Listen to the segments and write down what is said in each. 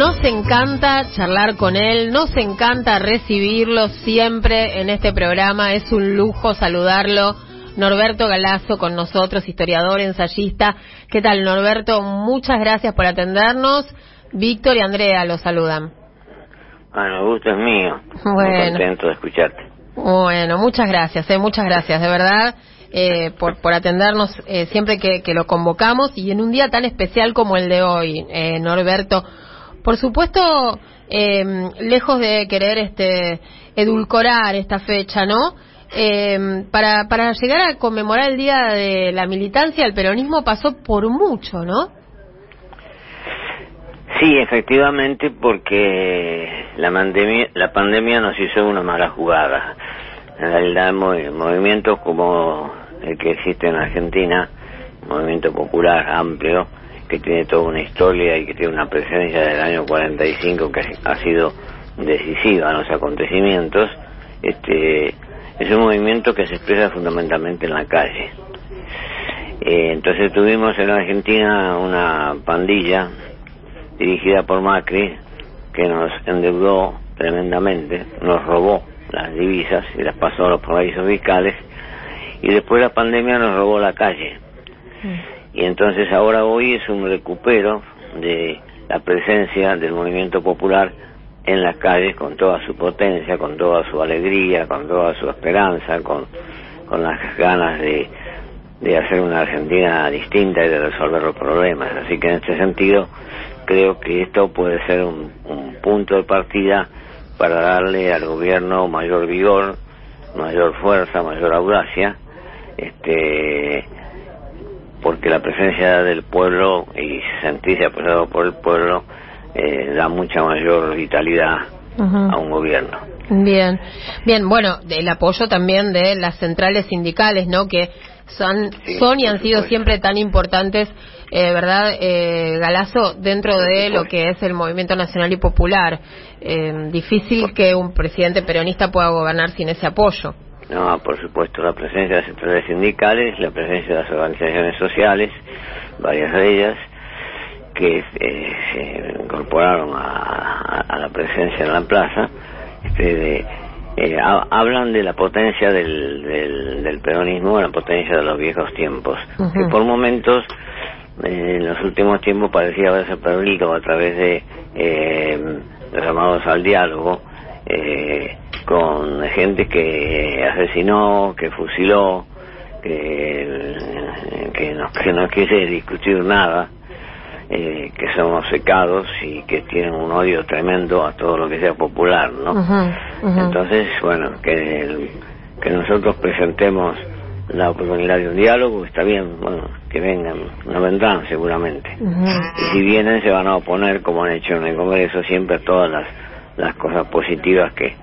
Nos encanta charlar con él, nos encanta recibirlo siempre en este programa, es un lujo saludarlo. Norberto Galazo con nosotros, historiador, ensayista. ¿Qué tal, Norberto? Muchas gracias por atendernos. Víctor y Andrea lo saludan. Bueno, el gusto es mío. Bueno. Muy contento de escucharte. Bueno, muchas gracias, eh, muchas gracias, de verdad, eh, por, por atendernos eh, siempre que, que, lo convocamos y en un día tan especial como el de hoy, eh, Norberto. Por supuesto, eh, lejos de querer este edulcorar esta fecha, ¿no? Eh, para, para llegar a conmemorar el Día de la Militancia, el peronismo pasó por mucho, ¿no? Sí, efectivamente, porque la pandemia, la pandemia nos hizo una mala jugada. En realidad, movimientos como el que existe en Argentina, movimiento popular amplio, que tiene toda una historia y que tiene una presencia del año 45 que ha sido decisiva en los acontecimientos, este, es un movimiento que se expresa fundamentalmente en la calle. Eh, entonces tuvimos en Argentina una pandilla dirigida por Macri que nos endeudó tremendamente, nos robó las divisas y las pasó a los paraísos fiscales y después la pandemia nos robó la calle. Mm. Y entonces ahora hoy es un recupero de la presencia del movimiento popular en las calles con toda su potencia, con toda su alegría, con toda su esperanza, con, con las ganas de, de hacer una Argentina distinta y de resolver los problemas. Así que en este sentido creo que esto puede ser un, un punto de partida para darle al gobierno mayor vigor, mayor fuerza, mayor audacia, este la presencia del pueblo y sentirse apoyado por el pueblo eh, da mucha mayor vitalidad a un gobierno. Bien, bien, bueno, el apoyo también de las centrales sindicales, ¿no? Que son, son y han sido siempre tan importantes, eh, ¿verdad, eh, Galazo, dentro de lo que es el movimiento nacional y popular? Eh, difícil que un presidente peronista pueda gobernar sin ese apoyo. No, por supuesto, la presencia de las centrales sindicales, la presencia de las organizaciones sociales, varias de ellas, que eh, se incorporaron a, la presencia en la plaza, este, eh, hablan de la potencia del, del, peronismo, la potencia de los viejos tiempos, que por momentos, eh, en los últimos tiempos, parecía haberse perdido a través de los llamados al diálogo, eh, con gente que asesinó, que fusiló, que, que, no, que no quiere discutir nada, eh, que somos secados y que tienen un odio tremendo a todo lo que sea popular, ¿no? Entonces, bueno, que, que nosotros presentemos la oportunidad de un diálogo, está bien, bueno, que vengan, no vendrán seguramente. Y si vienen se van a oponer, como han hecho en el Congreso, siempre a todas las, las cosas positivas que,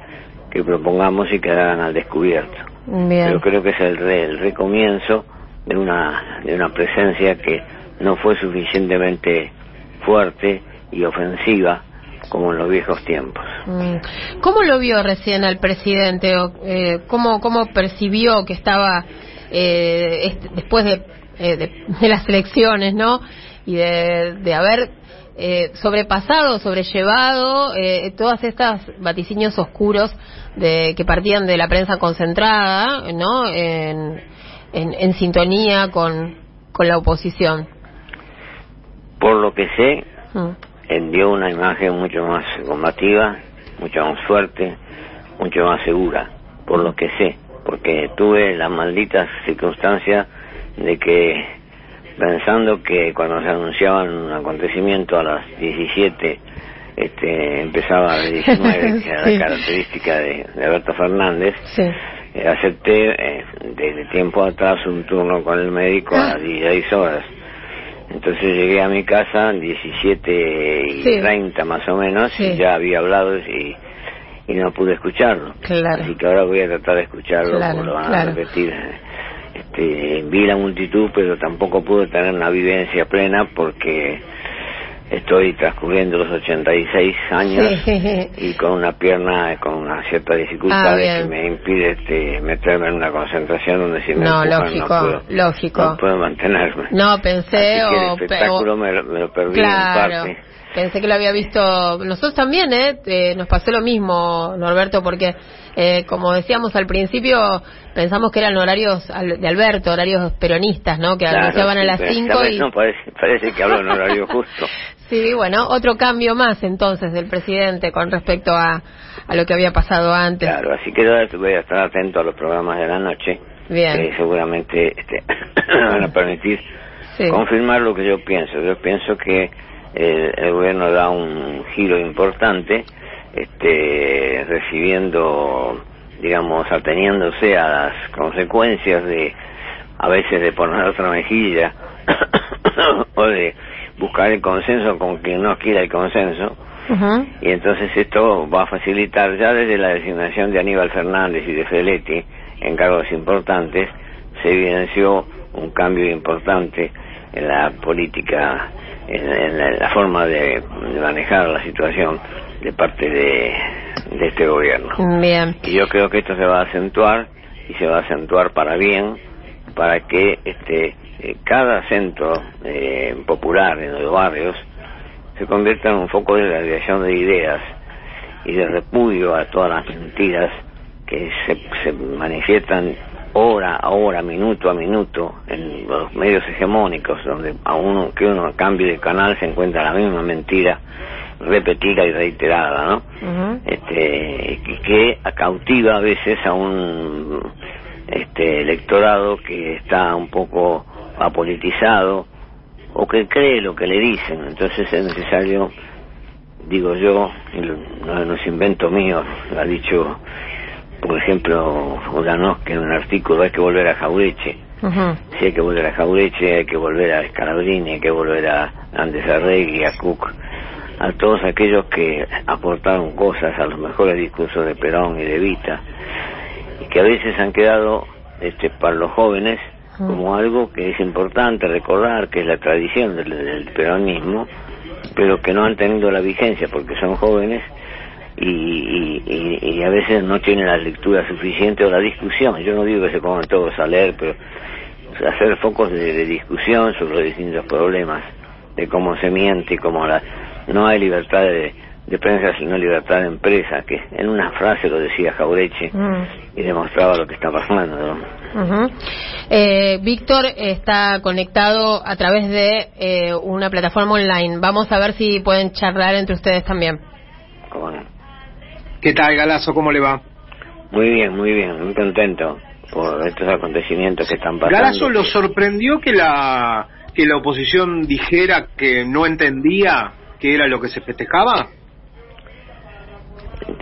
que propongamos y quedaran al descubierto. Pero creo que es el, el recomienzo de una, de una presencia que no fue suficientemente fuerte y ofensiva como en los viejos tiempos. Mm. ¿Cómo lo vio recién al presidente? Eh, ¿cómo, ¿Cómo percibió que estaba eh, después de, eh, de, de, las elecciones, no? Y de, de haber eh, sobrepasado, sobrellevado eh, todas estas vaticinios oscuros de que partían de la prensa concentrada, ¿no? En, en, sintonía con, con la oposición. Por lo que sé, mm. dio una imagen mucho más combativa, mucho más fuerte, mucho más segura, por lo que sé, porque tuve la maldita circunstancia de que pensando que cuando se anunciaban un acontecimiento a las 17 este, empezaba a las 19, que era la característica de, Alberto Fernández, eh, acepté eh, desde tiempo atrás un turno con el médico a las 16 horas. Entonces llegué a mi casa 17 y 30 más o menos y ya había hablado y, y no pude escucharlo. Así que ahora voy a tratar de escucharlo, como lo van a repetir este, vi la multitud, pero tampoco pude tener una vivencia plena porque estoy transcurriendo los 86 años y con una pierna con una cierta dificultad ah, que me impide este, meterme en una concentración donde si me no, lógico, no puedo, lógico. no puedo mantenerme. No, pensé o... el espectáculo me, lo perdí en parte. Pensé que lo había visto nosotros también, ¿eh? ¿eh? Nos pasó lo mismo, Norberto, porque eh, como decíamos al principio, pensamos que eran horarios de Alberto, horarios peronistas, ¿no? Que anunciaban a las 5 y... No, parece, parece que hablo en horario justo. sí, bueno, otro cambio más entonces del presidente con respecto a, a lo que había pasado antes. Claro, así que voy a estar atento a los programas de la noche. Bien. Que seguramente este, van a permitir confirmar lo que yo pienso. Yo pienso que el, gobierno da un giro importante, este, recibiendo, digamos, ateniéndose a las consecuencias de, a veces de poner otra mejilla, o de buscar el consenso con quien no quiera el consenso. Y entonces esto va a facilitar ya desde la designación de Aníbal Fernández y de Feletti en cargos importantes, se evidenció un cambio importante en la política en, la, forma de, manejar la situación de parte de, este gobierno. Bien. Y yo creo que esto se va a acentuar y se va a acentuar para bien, para que este eh, cada centro eh, popular en los barrios se convierta en un foco de radiación de ideas y de repudio a todas las mentiras que se, se manifiestan hora a hora, minuto a minuto, en los medios hegemónicos, donde a uno que uno cambie de canal se encuentra la misma mentira repetida y reiterada, ¿no? Este que cautiva a veces a un este electorado que está un poco apolitizado o que cree lo que le dicen, entonces es necesario, digo yo, no, no es invento mío, lo ha dicho por ejemplo, que en un artículo hay que volver a Jaureche. Si hay que volver a Jaureche, hay que volver a Scalabrini, hay que volver a Andes Arregui, a Cook, a todos aquellos que aportaron cosas a los mejores discursos de Perón y de Vita, y que a veces han quedado este, para los jóvenes como algo que es importante recordar, que es la tradición del peronismo, pero que no han tenido la vigencia porque son jóvenes y, y, a veces no tiene la lectura suficiente o la discusión. Yo no digo que se pongan todos a leer, pero hacer focos de, discusión sobre los distintos problemas, de cómo se miente y cómo la, no hay libertad de, prensa sino libertad de empresa, que en una frase lo decía Jaureche mm. y demostraba lo que está pasando. eh, Víctor está conectado a través de eh, una plataforma online. Vamos a ver si pueden charlar entre ustedes también. ¿Qué tal, Galazo? ¿Cómo le va? Muy bien, muy bien, muy contento por estos acontecimientos que están pasando. ¿Galazo lo sorprendió que la que la oposición dijera que no entendía qué era lo que se festejaba?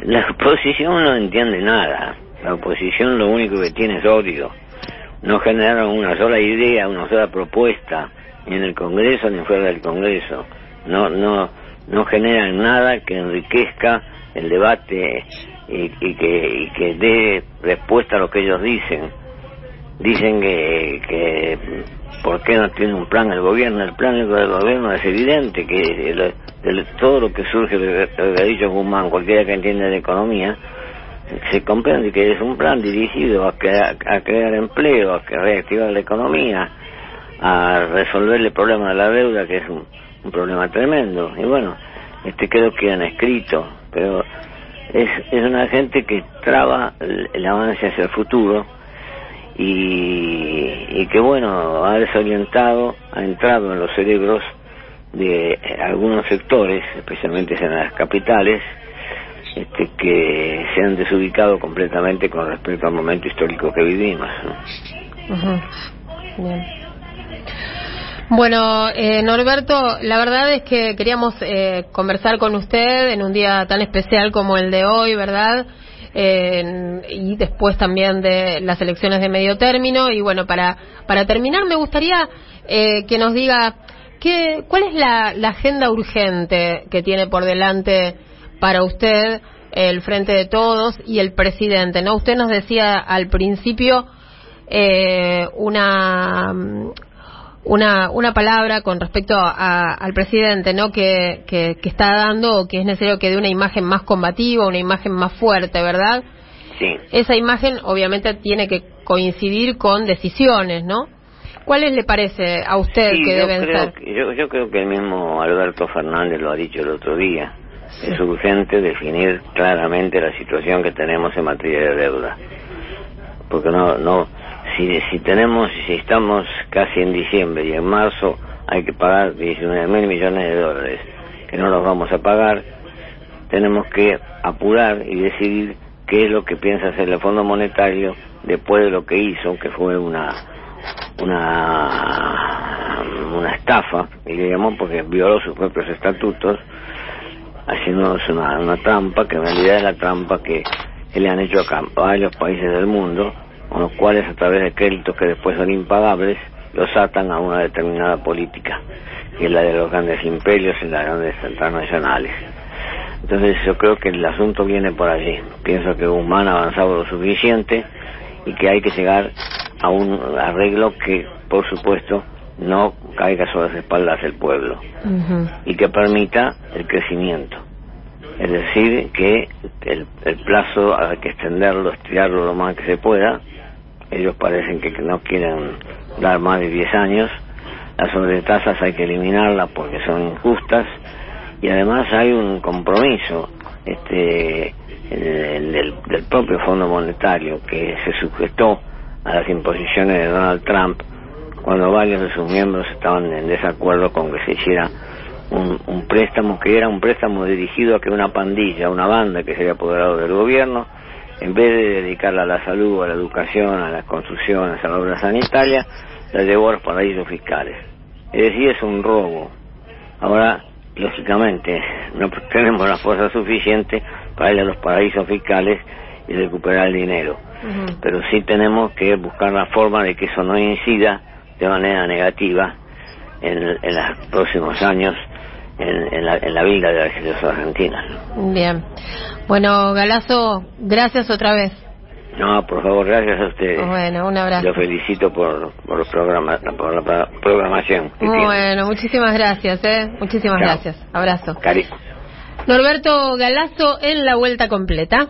La oposición no entiende nada. La oposición lo único que tiene es odio. No generaron una sola idea, una sola propuesta, ni en el Congreso ni fuera del Congreso. No, no, no generan nada que enriquezca el debate y, que, y que dé respuesta a lo que ellos dicen. Dicen que, que ¿por qué no tiene un plan el gobierno? El plan del gobierno es evidente, que todo lo que surge, lo que ha dicho Guzmán, cualquiera que entienda de economía, se comprende que es un plan dirigido a, a crear empleo, a reactivar la economía, a resolver el problema de la deuda, que es un, un problema tremendo. Y bueno, este creo que han escrito pero es, es una gente que traba el, avance hacia el futuro y, y que bueno ha desorientado, ha entrado en los cerebros de algunos sectores, especialmente en las capitales, este, que se han desubicado completamente con respecto al momento histórico que vivimos. Bueno, eh, Norberto, la verdad es que queríamos eh, conversar con usted en un día tan especial como el de hoy, ¿verdad? Eh, y después también de las elecciones de medio término. Y bueno, para, para terminar, me gustaría eh, que nos diga qué, cuál es la, la agenda urgente que tiene por delante para usted el Frente de Todos y el presidente. ¿no? Usted nos decía al principio eh, una una, una palabra con respecto a, al presidente, ¿no? Que, que, que está dando o que es necesario que dé una imagen más combativa, una imagen más fuerte, ¿verdad? Sí. Esa imagen obviamente tiene que coincidir con decisiones, ¿no? ¿Cuáles le parece a usted Sí, que deben creo ser? yo, yo creo que el mismo Alberto Fernández lo ha dicho el otro día. Es urgente definir claramente la situación que tenemos en materia de deuda. Porque no, no, si, si tenemos, si estamos casi en diciembre y en marzo hay que pagar 19 mil millones de dólares que no los vamos a pagar, tenemos que apurar y decidir qué es lo que piensa hacer el Fondo Monetario después de lo que hizo, que fue una una una estafa, diríamos, porque violó sus propios estatutos, haciéndonos una, una trampa, que en realidad es la trampa que, le han hecho a varios países del mundo, con los cuales a través de créditos que después son impagables, los atan a una determinada política, que es la de los grandes imperios y las grandes transnacionales. Entonces yo creo que el asunto viene por allí. Pienso que Guzmán ha avanzado lo suficiente y que hay que llegar a un arreglo que, por supuesto, no caiga sobre las espaldas del pueblo y que permita el crecimiento. Es decir, que el, el plazo hay que extenderlo, estirarlo lo más que se pueda. Ellos parecen que no quieren dar más de 10 años. Las sobretasas hay que eliminarlas porque son injustas y además hay un compromiso este el- del, del propio Fondo Monetario que se sujetó a las imposiciones de Donald Trump cuando varios de sus miembros estaban en desacuerdo con que se hiciera un, un préstamo que era un préstamo dirigido a que una pandilla, una banda que se había apoderado del gobierno, en vez de dedicarla a la salud, a la educación, a las construcciones, a la obra sanitaria, la llevó a los paraísos fiscales. Es decir, es un robo. Ahora, lógicamente, no tenemos la fuerza suficiente para ir a los paraísos fiscales y recuperar el dinero. Pero sí tenemos que buscar la forma de que eso no incida de manera negativa en, en los próximos años en, en la, en la vida de las los argentinas. Bien. Bueno, Galazo, gracias otra vez. No, por favor, gracias a ustedes. Bueno, un abrazo. Lo felicito por, por, el programa, por la pro- programación. Bueno, muchísimas gracias, ¿eh? Muchísimas Chao. gracias. Abrazo. Cari- Norberto Galazo en la vuelta completa.